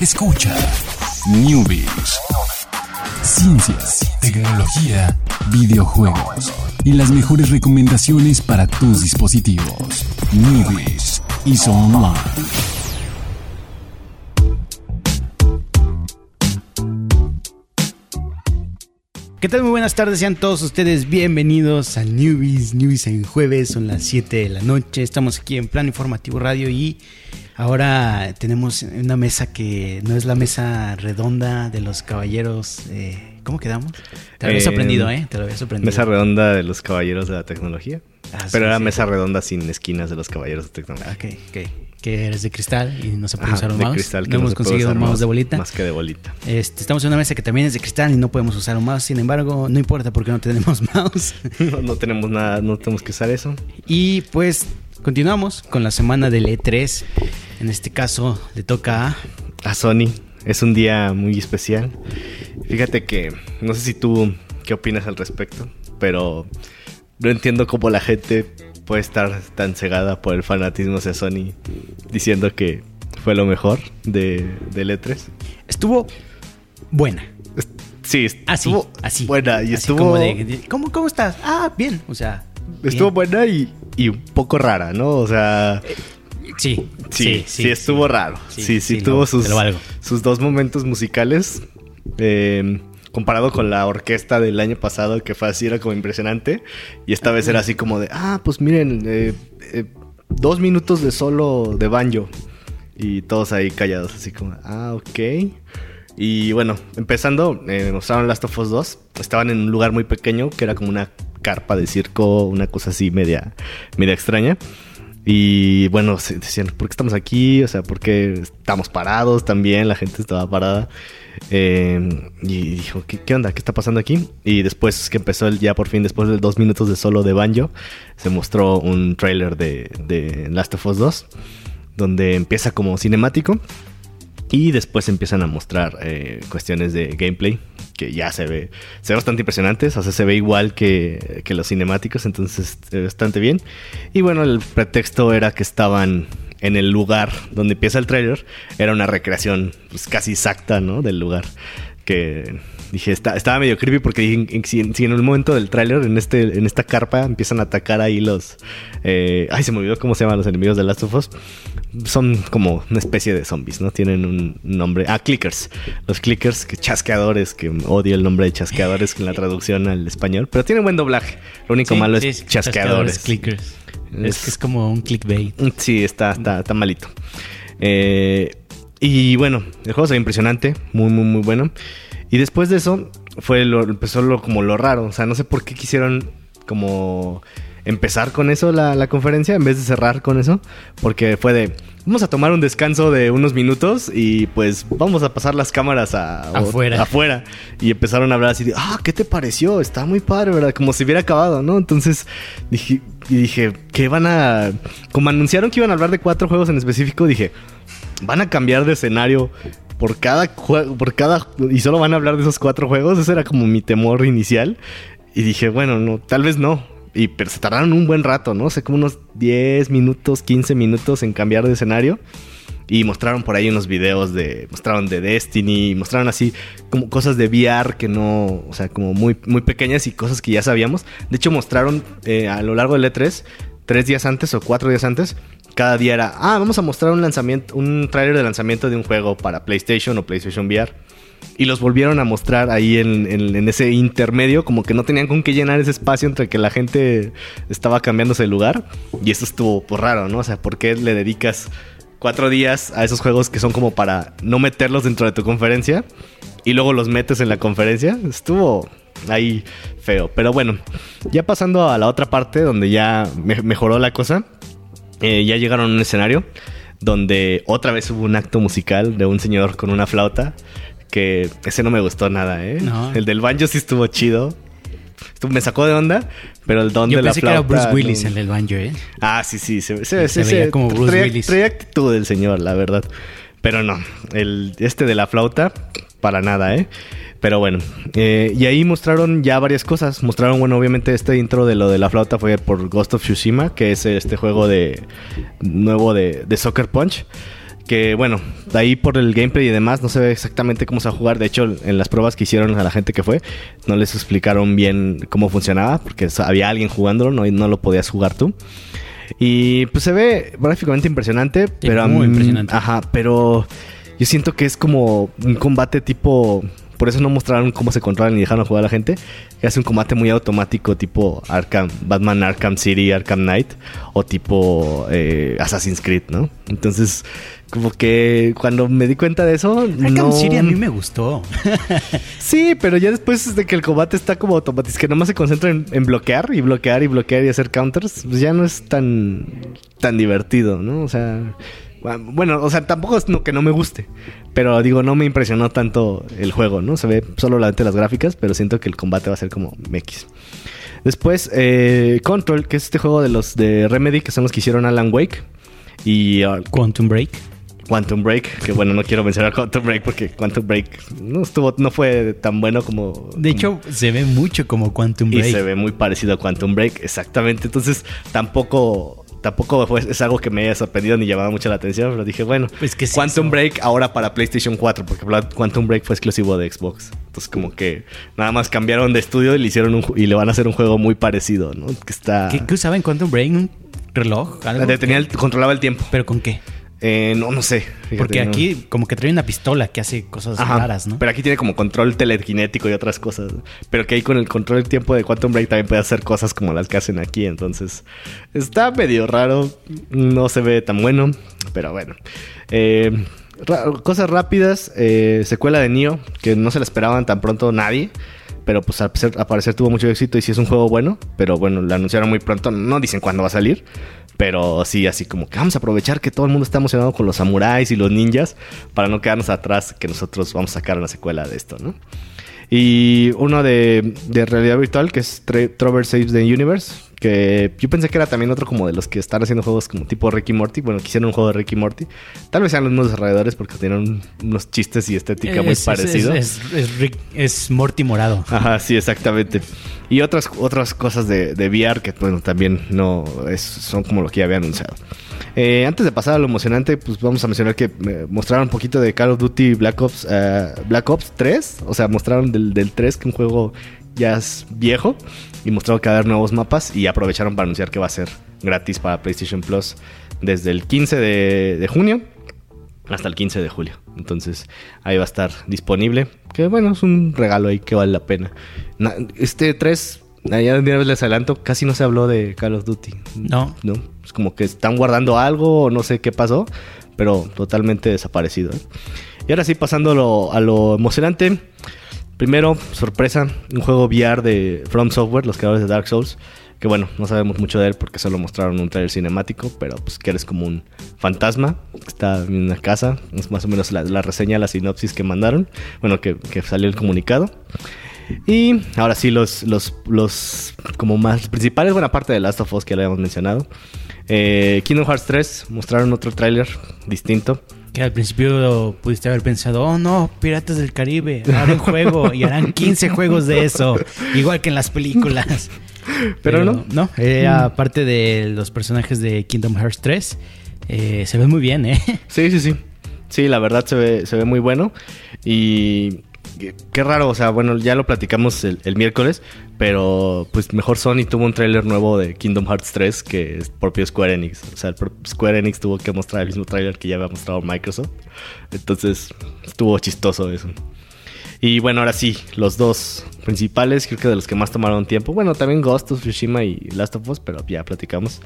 Escucha Newbies. Ciencias, tecnología, videojuegos y las mejores recomendaciones para tus dispositivos. Newbies y Online. ¿Qué tal? Muy buenas tardes, sean todos ustedes bienvenidos a Newbies, Newbies en jueves, son las 7 de la noche, estamos aquí en Plan Informativo Radio y ahora tenemos una mesa que no es la mesa redonda de los caballeros, eh, ¿cómo quedamos? Te lo había Eh, sorprendido, ¿eh? Te lo había sorprendido. Mesa redonda de los caballeros de la tecnología. Ah, sí, pero era sí. mesa redonda sin esquinas de los caballeros de tecnología. Ok, ok. Que eres de cristal y no se puede Ajá, usar un de mouse. cristal que no hemos conseguido un mouse de bolita. Más que de bolita. Este, estamos en una mesa que también es de cristal y no podemos usar un mouse. Sin embargo, no importa porque no tenemos mouse. No, no tenemos nada, no tenemos que usar eso. Y pues continuamos con la semana del E3. En este caso le toca a... A Sony es un día muy especial. Fíjate que no sé si tú qué opinas al respecto, pero no entiendo cómo la gente puede estar tan cegada por el fanatismo hacia Sony diciendo que fue lo mejor de, del E3. Estuvo buena. Sí, Así, estuvo así. buena y Así estuvo como de- de- ¿cómo, ¿Cómo estás? Ah, bien. O sea... Estuvo bien. buena y, y un poco rara, ¿no? O sea, Sí, sí, sí, estuvo raro. Sí, Sí, sí, sí, tuvo sus, sus dos momentos musicales. eh, comparado con la orquesta del año pasado, que fue así, era como impresionante. Y esta vez era así como de, ah, pues miren, eh, eh, dos minutos de solo de banjo. Y todos ahí callados, así como, ah, ok. Y bueno, empezando, eh, mostraron Last of Us 2. Estaban en un lugar muy pequeño, que era como una carpa de circo, una cosa así media, media extraña. Y bueno, decían, ¿por qué estamos aquí? O sea, ¿por qué estamos parados también? La gente estaba parada. Eh, y dijo, ¿qué, qué onda? ¿Qué está pasando aquí? Y después que empezó el ya por fin, después de dos minutos de solo de banjo, se mostró un trailer de, de Last of Us 2, donde empieza como cinemático. Y después empiezan a mostrar eh, cuestiones de gameplay que ya se ve, se ve bastante impresionantes, o sea, se ve igual que, que los cinemáticos, entonces bastante bien. Y bueno, el pretexto era que estaban en el lugar donde empieza el trailer, era una recreación pues, casi exacta, ¿no? Del lugar. Que dije, está, estaba medio creepy porque dije, si, en- si en el momento del tráiler, en, este, en esta carpa, empiezan a atacar ahí los... eh, ay, se me olvidó cómo se llaman los enemigos de Last of Us. Son como una especie de zombies, ¿no? Tienen un nombre... Ah, clickers. Los clickers, que chasqueadores, que odio el nombre de chasqueadores en la traducción al español. Pero tienen buen doblaje. Lo único Sí, malo sí, es sí, chasqueadores. clickers. Es, Es- que es como un clickbait. Sí, está, está, está malito. Eh, y bueno, el juego se ve impresionante, muy, muy, muy bueno. Y después de eso, fue lo, empezó lo, como lo raro. O sea, no sé por qué quisieron como empezar con eso la, la conferencia en vez de cerrar con eso. Porque fue de, vamos a tomar un descanso de unos minutos y pues vamos a pasar las cámaras a, Afuera. afuera. Y empezaron a hablar así de, ah, ¿qué te pareció? Está muy padre, ¿verdad? Como si hubiera acabado, ¿no? Entonces dije, y dije, que van a... Como anunciaron que iban a hablar de cuatro juegos en específico, dije, van a cambiar de escenario por cada juego, por cada... Y solo van a hablar de esos cuatro juegos. Ese era como mi temor inicial. Y dije, bueno, no, tal vez no. Y pero se tardaron un buen rato, ¿no? Sea, como unos 10 minutos, 15 minutos en cambiar de escenario. Y mostraron por ahí unos videos de. Mostraron de Destiny. Mostraron así como cosas de VR que no. O sea, como muy, muy pequeñas y cosas que ya sabíamos. De hecho, mostraron eh, a lo largo del E3, tres días antes o cuatro días antes. Cada día era. Ah, vamos a mostrar un lanzamiento. Un tráiler de lanzamiento de un juego para PlayStation o PlayStation VR. Y los volvieron a mostrar ahí en, en- ese intermedio, como que no tenían con qué llenar ese espacio entre que la gente estaba cambiándose de lugar. Y eso estuvo pues, raro, ¿no? O sea, ¿por qué le dedicas cuatro días a esos juegos que son como para no meterlos dentro de tu conferencia y luego los metes en la conferencia? Estuvo ahí feo. Pero bueno, ya pasando a la otra parte donde ya me- mejoró la cosa, eh, ya llegaron a un escenario donde otra vez hubo un acto musical de un señor con una flauta. Que ese no me gustó nada, ¿eh? No. El del banjo sí estuvo chido. Me sacó de onda, pero el don Yo de la pensé que era flauta. Bruce Willis no. en el banjo, ¿eh? Ah, sí, sí. Se, se, Se se- veía como Bruce traía, Willis. traía actitud el señor, la verdad. Pero no, el este de la flauta, para nada, ¿eh? Pero bueno, eh, y ahí mostraron ya varias cosas. Mostraron, bueno, obviamente este intro de lo de la flauta fue por Ghost of Tsushima, que es este juego de nuevo de, de Soccer Punch. que bueno, de ahí por el gameplay y demás no se ve exactamente cómo se va a jugar. De hecho, en las pruebas que hicieron a la gente que fue, no les explicaron bien cómo funcionaba, porque había alguien jugándolo, no, y no lo podías jugar tú. Y pues se ve gráficamente impresionante, pero muy impresionante. Ajá, pero yo siento que es como un combate tipo. Por eso no mostraron cómo se controlan ni dejaron jugar a la gente. Que hace un combate muy automático, tipo Arkham, Batman Arkham City, Arkham Knight, o tipo eh, Assassin's Creed, ¿no? Entonces, como que cuando me di cuenta de eso. Arkham no... City a mí me gustó. Sí, pero ya después de que el combate está como automático, que nomás se concentra en, en bloquear y bloquear y bloquear y hacer counters, pues ya no es tan, tan divertido, ¿no? O sea, bueno, o sea, tampoco es que no me guste, pero digo, no me impresionó tanto el juego, ¿no? Se ve solamente las gráficas, pero siento que el combate va a ser como MX. Después, eh, Control, que es este juego de los de Remedy, que son los que hicieron Alan Wake. Y ah, Quantum Break. Quantum Break, que bueno, no quiero mencionar Quantum Break porque Quantum Break no estuvo, no fue tan bueno como. De hecho, se ve mucho como Quantum y Break. se ve muy parecido a Quantum Break, exactamente. Entonces, tampoco, tampoco fue, es algo que me haya sorprendido ni llamaba mucho la atención, pero dije, bueno, Pues que sí, Quantum eso. Break ahora para PlayStation 4, porque Quantum Break fue exclusivo de Xbox. Entonces, como que nada más cambiaron de estudio y le hicieron un, y le van a hacer un juego muy parecido, ¿no? Que está. ¿Qué, qué usaba en Quantum Break? ¿Un reloj? ¿Algo? Detenía el- controlaba el tiempo. ¿Pero con qué? Eh, no, no sé. fíjate, Porque no. aquí como que trae una pistola que hace cosas Ajá, raras, ¿no? Pero aquí tiene como control telequinético y otras cosas. Pero que ahí con el control del tiempo de Quantum Break también puede hacer cosas como las que hacen aquí. Entonces, está medio raro. No se ve tan bueno. Pero bueno. Eh, cosas rápidas. eh, secuela de Nioh. Que no se la esperaban tan pronto nadie. Pero pues al parecer, tuvo mucho éxito y sí es un juego bueno. Pero bueno, lo anunciaron muy pronto. No dicen cuándo va a salir. Pero sí, así como que vamos a aprovechar que todo el mundo está emocionado con los samuráis y los ninjas para no quedarnos atrás que nosotros vamos a sacar una secuela de esto, ¿no? Y uno de, de realidad virtual que es Tre- Trover Saves the Universe, que yo pensé que era también otro como de los que están haciendo juegos como tipo Ricky Morty, bueno, quisieron un juego de Ricky Morty. Tal vez sean los mismos desarrolladores porque tienen unos chistes y estética muy Es- parecidos. Es, es, Morty morado. Ajá, sí, exactamente. Y otras, otras cosas de, de VR que, bueno, también no son como lo que ya había anunciado. Eh, antes de pasar a lo emocionante, pues vamos a mencionar que eh, mostraron un poquito de Call of Duty Black Ops, eh, Black Ops 3. O sea, mostraron del, del 3 que un juego ya viejo. Y mostraron que va a haber nuevos mapas. Y aprovecharon para anunciar que va a ser gratis para PlayStation Plus desde el 15 de, de junio hasta el 15 de julio. Entonces ahí va a estar disponible. Que bueno, es un regalo ahí que vale la pena. Na- este 3, ya de les adelanto, casi no se habló de Call of Duty. No. No, es como que están guardando algo o no sé qué pasó, pero totalmente desaparecido. ¿eh? Y ahora sí, pasando a lo, a lo emocionante. Primero, sorpresa, un juego VR de From Software, los creadores de Dark Souls. Que bueno, no sabemos mucho de él porque solo mostraron un trailer cinemático, pero pues que eres como un fantasma que está en una casa. Es más o menos la, la reseña, la sinopsis que mandaron. Bueno, que, que salió el comunicado. Y ahora sí, los, los, los como más principales, buena parte de Last of Us que lo habíamos mencionado. Eh, Kingdom Hearts 3 mostraron otro tráiler distinto. Que al principio pudiste haber pensado, oh no, Piratas del Caribe, harán juego y harán 15 juegos de eso, igual que en las películas. Pero no. No, era parte de los personajes de Kingdom Hearts 3. Eh, se ve muy bien, ¿eh? Sí, sí, sí. Sí, la verdad se ve, se ve muy bueno. Y qué, raro, o sea, bueno, ya lo platicamos el, miércoles, pero pues mejor Sony tuvo un tráiler nuevo de Kingdom Hearts 3 que es propio Square Enix. O sea, el Square Enix tuvo que mostrar el mismo tráiler que ya había mostrado Microsoft. Entonces, estuvo chistoso eso. Y bueno, ahora sí, los dos principales, creo que de los que más tomaron tiempo. Bueno, también Ghost of y Last of Us, pero ya platicamos.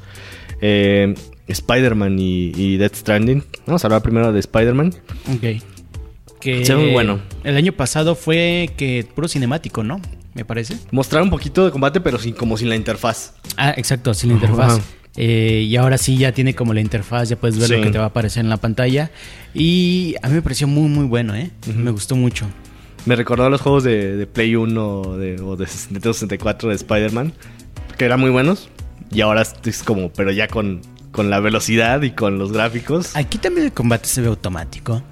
Eh, Spider-Man y, y Death Stranding. Vamos a hablar primero de Spider-Man. Ok. Que Se ve muy bueno. El año pasado fue que puro cinemático, ¿no? Me parece. Mostraron un poquito de combate, pero sin, como sin la interfaz. Ah, exacto, sin la interfaz. Eh, y ahora sí ya tiene como la interfaz, ya puedes ver Sí. lo que te va a aparecer en la pantalla. Y a mí me pareció muy, muy bueno, ¿eh? Me gustó mucho. Me recordó a los juegos de, de Play 1 o de, o de Nintendo 64 de Spider-Man, que eran muy buenos. Y ahora es como, pero ya con, con la velocidad y con los gráficos. Aquí también el combate se ve automático.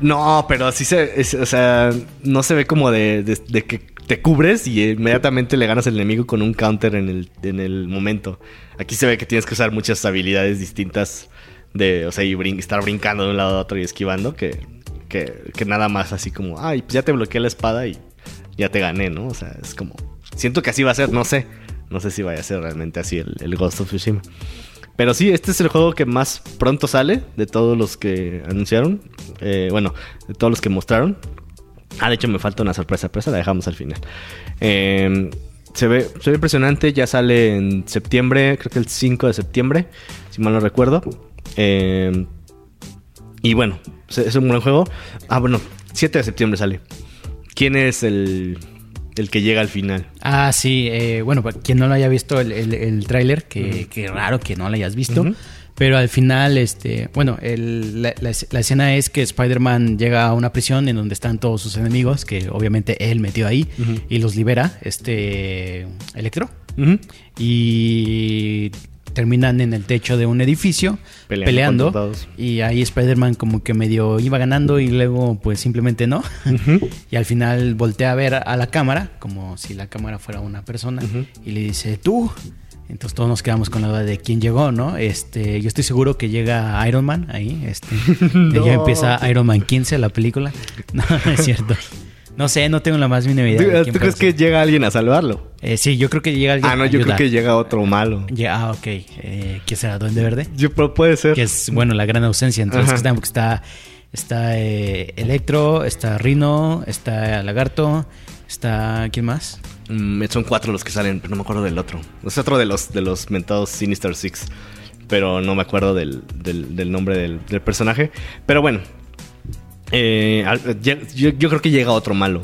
No, pero así se. o sea, no se ve como de, de- que te cubres y inmediatamente le ganas al enemigo con un counter en el, en el momento. Aquí se ve que tienes que usar muchas habilidades distintas de, o sea, y estar brincando de un lado a otro y esquivando, que, que, que nada más así como, ay, pues ya te bloqueé la espada y ya te gané, ¿no? O sea, es como, siento que así va a ser, no sé, no sé si vaya a ser realmente así el, el Ghost of Tsushima. Pero sí, este es el juego que más pronto sale de todos los que anunciaron. Eh, bueno, de todos los que mostraron. Ah, de hecho me falta una sorpresa, pero la dejamos al final. Eh, se, ve, se ve impresionante, ya sale en septiembre, creo que el 5 de septiembre, si mal no recuerdo. Eh, y bueno, es un buen juego. Ah, bueno, 7 de septiembre sale. ¿Quién es el, el que llega al final? Ah, sí, eh, bueno, para quien no lo haya visto el, el, el tráiler, que, que raro que no lo hayas visto. Pero al final, este, bueno, el- la, la- la escena es que Spider-Man llega a una prisión en donde están todos sus enemigos, que obviamente él metió ahí, y los libera, este, Electro. Y terminan en el techo de un edificio Peleando y ahí Spider-Man como que medio iba ganando y luego pues simplemente no y al final voltea a ver a la cámara como si la cámara fuera una persona y le dice tú entonces todos nos quedamos con la duda de quién llegó, ¿no? Este, yo estoy seguro que llega Iron Man ahí, este, No. ya empieza Iron Man 15 la película. No, no es cierto. No sé, no tengo la más mínima idea. de ¿Tú, quién tú puede crees que llega alguien a salvarlo? Eh, sí, yo creo que llega alguien. Ah, no, a yo creo que llega otro malo. Ya, ah, ok. Eh, ¿Quién será? ¿Duende Verde? Yo, pero puede ser. Que es, bueno, la gran ausencia. Entonces, Ajá. porque está, está eh, Electro, está Rino, está Lagarto, está... ¿Quién más? Mm, son cuatro los que salen, pero no me acuerdo del otro. Es otro de los, de los mentados Sinister Six. Pero no me acuerdo del, del- del nombre del, del personaje. Pero bueno. Eh, yo, creo que llega otro malo.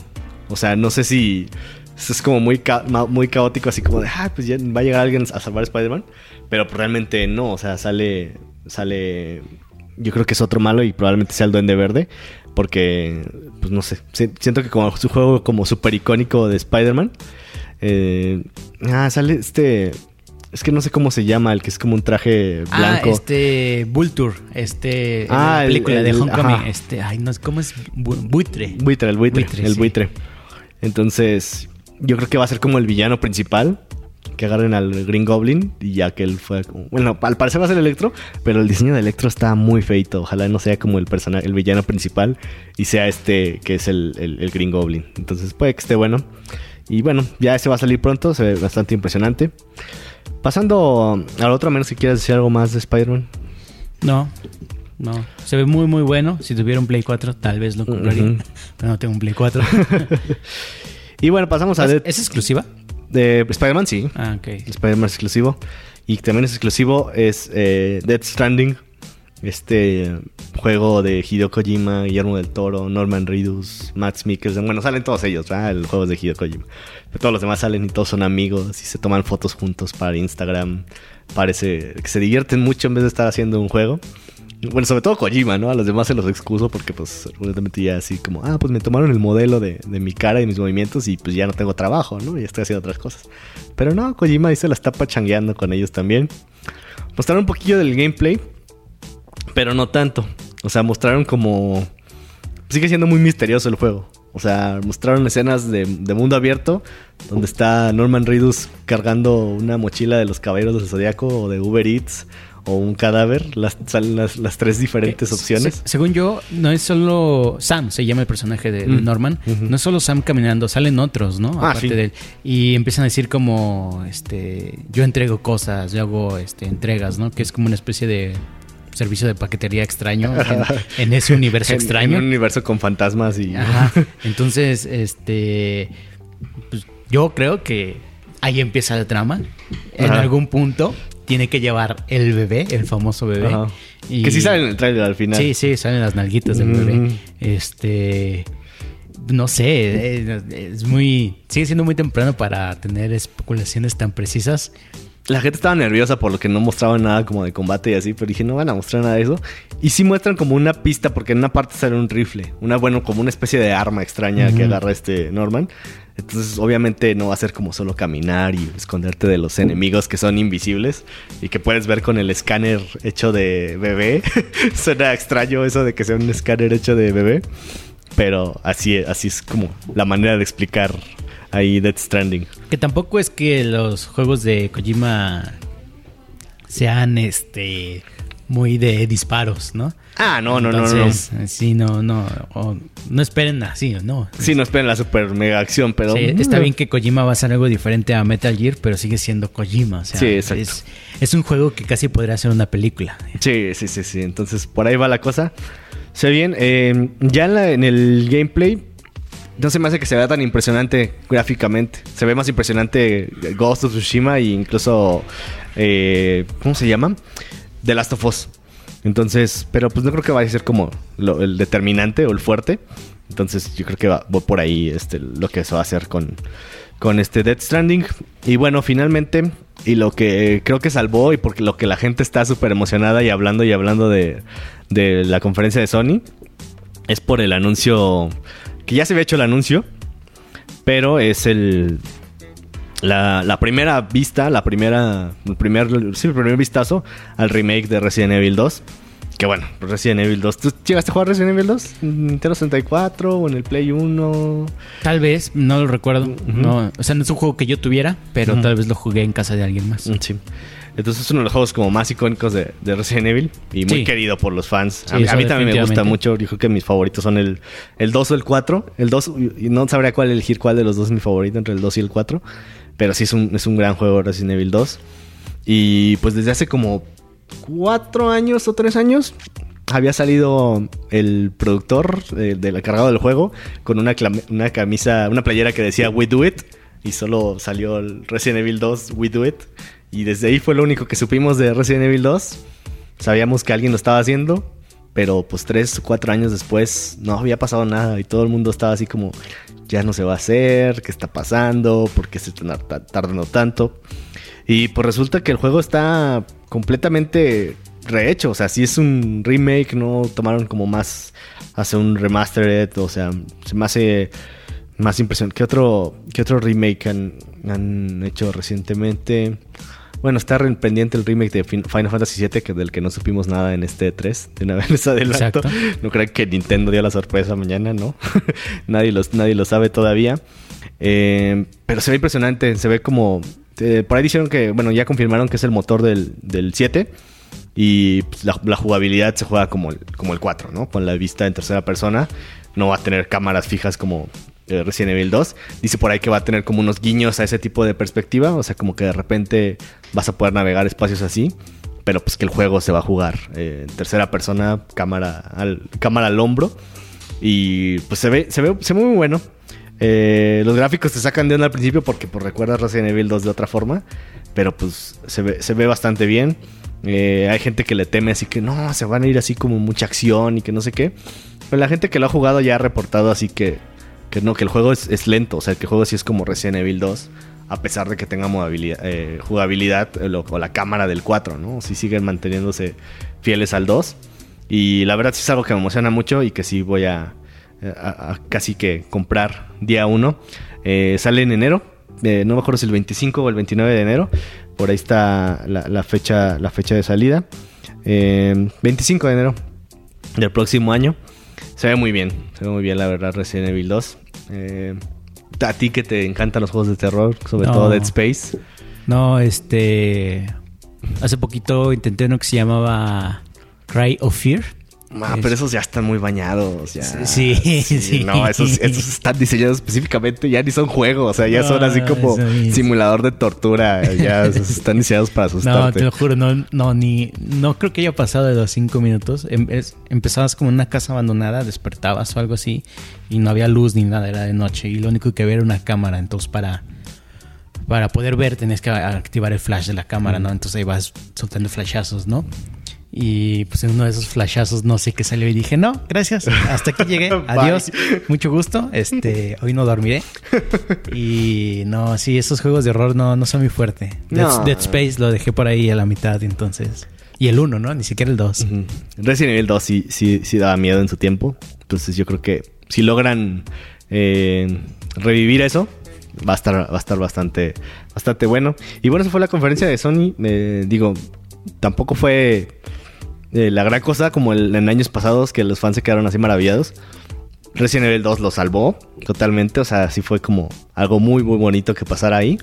O sea, no sé si. Es como muy, muy caótico, así como de, ah, pues ya va a llegar alguien a salvar a Spider-Man. Pero realmente no, o sea, sale. Sale. Yo creo que es otro malo y probablemente sea el Duende Verde. Porque, pues no sé. si- Siento que como su juego como súper icónico de Spider-Man. eh, ah, sale este. Es que no sé cómo se llama, el que es como un traje blanco. Ah, este Vulture, este... Ah, la el- película de el- Homecoming. ajá. Este, ay, no, ¿cómo es? Bu- Buitre. Buitre, el buitre, Buitre, el sí. buitre. Entonces, yo creo que va a ser como el villano principal. Que agarren al Green Goblin y ya que él fue como... Bueno, al parecer va a ser Electro, pero el diseño de Electro está muy feito. Ojalá no sea como el personaje, el villano principal y sea este que es el, el- el Green Goblin. Entonces puede que esté bueno. Y bueno, ya ese va a salir pronto, se ve bastante impresionante. Pasando al otro, a menos que quieras decir algo más de Spider-Man. No, no. Se ve muy, muy bueno. Si tuviera un Play 4, tal vez lo compraría. Pero no tengo un Play 4. Y bueno, pasamos a ¿Es, Dead- es exclusiva? de Spider-Man, sí. Ah, ok. Spider-Man es exclusivo. Y también es exclusivo es eh, Dead Stranding. Este juego de Hideo Kojima, Guillermo del Toro, Norman Reedus, Max Mikkelsen. Bueno, salen todos ellos, ¿verdad? El juego de Hideo Kojima. Pero todos los demás salen y todos son amigos y se toman fotos juntos para Instagram. Parece que se divierten mucho en vez de estar haciendo un juego. Bueno, sobre todo Kojima, ¿no? A los demás se los excuso porque, pues, honestamente ya así como, ah, pues me tomaron el modelo de, de mi cara y mis movimientos y pues ya no tengo trabajo, ¿no? Ya estoy haciendo otras cosas. Pero no, Kojima ahí se la está pachangueando con ellos también. Mostraron un poquillo del gameplay, pero no tanto. O sea, mostraron como... Sigue siendo muy misterioso el juego. O sea, mostraron escenas de, de mundo abierto donde está Norman Reedus cargando una mochila de los caballeros del zodiaco o de Uber Eats o un cadáver. Las, salen las, las tres diferentes Eh, opciones. se- según yo, no es solo Sam, se llama el personaje de, Mm. Norman. No es solo Sam caminando, salen otros, ¿no? Ah, Aparte sí. de él. Y empiezan a decir como, este, yo entrego cosas, yo hago este, entregas, ¿no? Que es como una especie de servicio de paquetería extraño en, en ese universo En- extraño. En un universo con fantasmas y... Ajá. Entonces, este, pues, yo creo que ahí empieza la trama. En Ajá. algún punto tiene que llevar el bebé, el famoso bebé. Ajá. Y- Que sí sale en el trailer al final. Sí, sí, salen las nalguitas del bebé. Este. No sé, eh, es muy. Sigue siendo muy temprano para tener especulaciones tan precisas. La gente estaba nerviosa por lo que no mostraban nada como de combate y así, pero dije, no van a mostrar nada de eso. Y sí muestran como una pista, porque en una parte sale un rifle, una, bueno, como una especie de arma extraña que Ujú. agarra este Norman. Entonces, obviamente, no va a ser como solo caminar y esconderte de los enemigos que son invisibles y que puedes ver con el escáner hecho de bebé. Suena extraño eso de que sea un escáner hecho de bebé, pero así, así es como la manera de explicar ahí Death Stranding. Que tampoco es que los juegos de Kojima sean este muy de disparos, ¿no? Ah, no, no, no, no. Entonces, sí, no, no, o no esperen así, no. Sí, no esperen la super mega acción, pero... Sí, está bien que Kojima va a hacer algo diferente a Metal Gear, pero sigue siendo Kojima. O sea, Sí, exacto. Es, es un juego que casi podría ser una película. Sí, sí, sí, sí. Entonces, por ahí va la cosa. Se bien. Eh, ya en, la- en el gameplay, no se me hace que se vea tan impresionante gráficamente. Se ve más impresionante Ghost of Tsushima e incluso... eh, ¿Cómo se llama? The Last of Us. Entonces, pero pues no creo que vaya a ser como el determinante o el fuerte. Entonces, yo creo que va, va por ahí este, lo que se va a hacer con, con este Dead Stranding. Y bueno, finalmente, y lo que creo que salvó y porque lo que la gente está súper emocionada y hablando y hablando de, de la conferencia de Sony, es por el anuncio, que ya se había hecho el anuncio, pero es el... La, primera vista, la primera, primer, sí, el primer vistazo al remake de Resident Evil 2. Que bueno, Resident Evil 2. ¿Tú llegaste a jugar Resident Evil 2? ¿En Nintendo 64 o en el Play 1? Tal vez, no lo recuerdo. no, o sea, no es un juego que yo tuviera, pero tal vez lo jugué en casa de alguien más. Mm, Sí. Entonces es uno de los juegos como más icónicos de, de Resident Evil y muy Sí. querido por los fans. Sí, a, mí- eso a mí también me gusta mucho. Yo creo que mis favoritos son el, el 2 o el 4. El 2, y no sabría cuál elegir cuál de los dos es mi favorito entre el 2 y el 4. Pero sí es un, es un gran juego Resident Evil 2. Y pues desde hace como 4 años o 3 años había salido el productor eh, del cargado del juego con una, camisa, una playera que decía We Do It. Y solo salió Resident Evil 2 We Do It. Y desde ahí fue lo único que supimos de Resident Evil 2. Sabíamos que alguien lo estaba haciendo. Pero pues tres o cuatro años después no había pasado nada. Y todo el mundo estaba así como, ya no se va a hacer, ¿qué está pasando? ¿Por qué se está tar- tardando tanto? Y pues resulta que el juego está completamente rehecho. O sea, sí es un remake, no tomaron como más hace un remastered. O sea, se me hace más impresión. ¿Qué otro, qué otro remake han, han hecho recientemente? Bueno, está pendiente el remake de Fin- Final Fantasy VII, que del que no supimos nada en este 3. De una vez les adelanto. Exacto. No creo que Nintendo dio la sorpresa mañana, ¿no? nadie, los, nadie lo sabe todavía. Eh, pero se ve impresionante. Se ve como. Eh, por ahí dijeron que, bueno, ya confirmaron que es el motor del, del 7. Y pues, la, jugabilidad se juega como el, como el 4, ¿no? Con la vista en tercera persona. No va a tener cámaras fijas como eh, Resident Evil 2. Dice por ahí que va a tener como unos guiños a ese tipo de perspectiva. O sea, como que de repente vas a poder navegar espacios así. Pero pues que el juego se va a jugar eh, en tercera persona, cámara al, cámara al hombro. Y pues se ve, se ve, se ve muy bueno. Eh, los gráficos te sacan de onda al principio porque pues recuerdas Resident Evil 2 de otra forma. Pero pues se ve, bastante bien. Eh, hay gente que le teme así que no, se van a ir así como mucha acción y que no sé qué. Pero la gente que lo ha jugado ya ha reportado así que, que no, que el juego es, lento. O sea, que el juego sí es como Resident Evil 2. A pesar de que tenga eh, jugabilidad o la cámara del 4, ¿no? Sí siguen manteniéndose fieles al 2. Y la verdad sí es algo que me emociona mucho y que sí voy a, a- a casi que comprar día 1. sale en enero. eh, no me acuerdo si el 25 o el 29 de enero. Por ahí está la, la fecha, la fecha de salida. Eh, 25 de enero del próximo año. Se ve muy bien. Se ve muy bien, la verdad, Resident Evil 2. Eh, a ti que te encantan los juegos de terror, sobre No. todo Dead Space. No, este. Hace poquito intenté uno que se llamaba Cry of Fear. Ah, pero esos ya están muy bañados. Ya. Sí, sí. No, esos, esos están diseñados específicamente, ya ni son juegos, o sea, ya son así No, como simulador de tortura. Ya están diseñados para No, asustarte. te lo juro, no, no, ni. No creo que haya pasado de los cinco minutos. Em- empezabas como en una casa abandonada, despertabas o algo así, y no había luz ni nada, era de noche. Y lo único que había era una cámara. Entonces, para. Para poder ver, tenías que activar el flash de la cámara, ¿no? Entonces ahí vas soltando flashazos, ¿no? Y pues en uno de esos flashazos no sé qué salió y dije, no, gracias, hasta aquí llegué, adiós, mucho gusto, este, hoy no dormiré. Y no, sí, esos juegos de horror no, no son muy fuerte. Dead, No. Dead Space lo dejé por ahí a la mitad, entonces. Y el 1, ¿no? Ni siquiera el 2. Ujú. Resident Evil 2 sí, sí, sí daba miedo en su tiempo. Entonces yo creo que si logran eh, revivir eso, va a estar, va a estar bastante, bastante bueno. Y bueno, esa fue la conferencia de Sony. Eh, digo, tampoco fue eh, la gran cosa como el- en años pasados que los fans se quedaron así maravillados. Resident Evil 2 lo salvó totalmente. O sea, sí fue como algo muy, muy bonito que pasara ahí.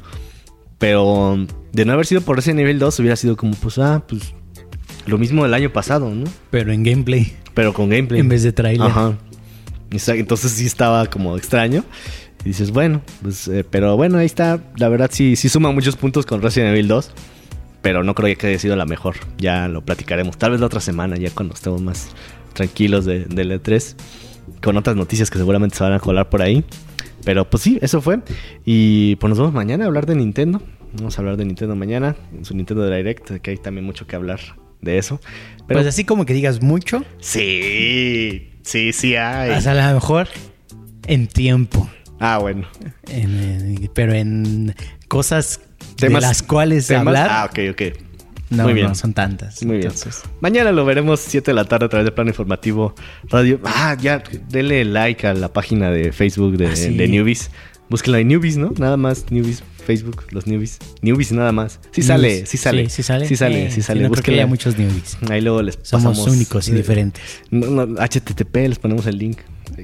Pero de no haber sido por Resident Evil 2 hubiera sido como, pues, ah, pues lo mismo del año pasado, ¿no? Pero en gameplay. Pero con gameplay. En vez de trailer. Ajá. Entonces sí estaba como extraño. Y dices, bueno, pues, eh, pero bueno, ahí está. La verdad sí, sí suma muchos puntos con Resident Evil 2. Pero no creo que haya sido la mejor. Ya lo platicaremos. Tal vez la otra semana, ya cuando estemos más tranquilos de, del E3. Con otras noticias que seguramente se van a colar por ahí. Pero pues sí, eso fue. Y pues nos vemos mañana a hablar de Nintendo. Vamos a hablar de Nintendo mañana. En su Nintendo Direct, que hay también mucho que hablar de eso. Pero, pues así como que digas mucho. Sí, sí, sí hay. Sea, a lo mejor en tiempo. Ah, bueno. pero en cosas de las cuales hablar. Ah, ok, ok. No, Muy bien. no son tantas. Muy bien. Mañana lo veremos 7 de la tarde a través de Plano Informativo Radio. Ah, ya, denle like a la página de Facebook de, ah, de Newbies. Búsquenla en Newbies, ¿no? Nada más Newbies, Facebook, los Newbies. Newbies nada más. Sí sale, sí sale. Sí, sí sale. Sí sale, sí sale. Sí muchos Newbies. Ahí luego les Somos únicos y diferentes. No, no, HTTP, les ponemos el link.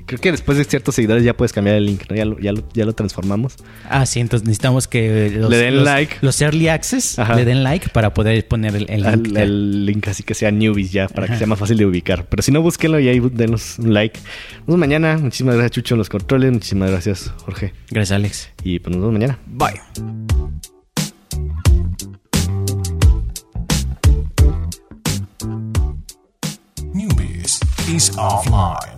Creo que después de ciertos seguidores ya puedes cambiar el link, ¿no? Ya lo, ya lo, ya lo transformamos. Ah, sí, entonces necesitamos que los, le den like. Los early access le den like para poder poner el, link. El, link así que sea newbies ya, para que sea más fácil de ubicar. Pero si no, búsquenlo y ahí denos un like. Nos vemos mañana. Muchísimas gracias, Chucho, en los controles. Muchísimas gracias, Jorge. Gracias, Alex. Y pues nos vemos mañana. Bye. Newbies is offline.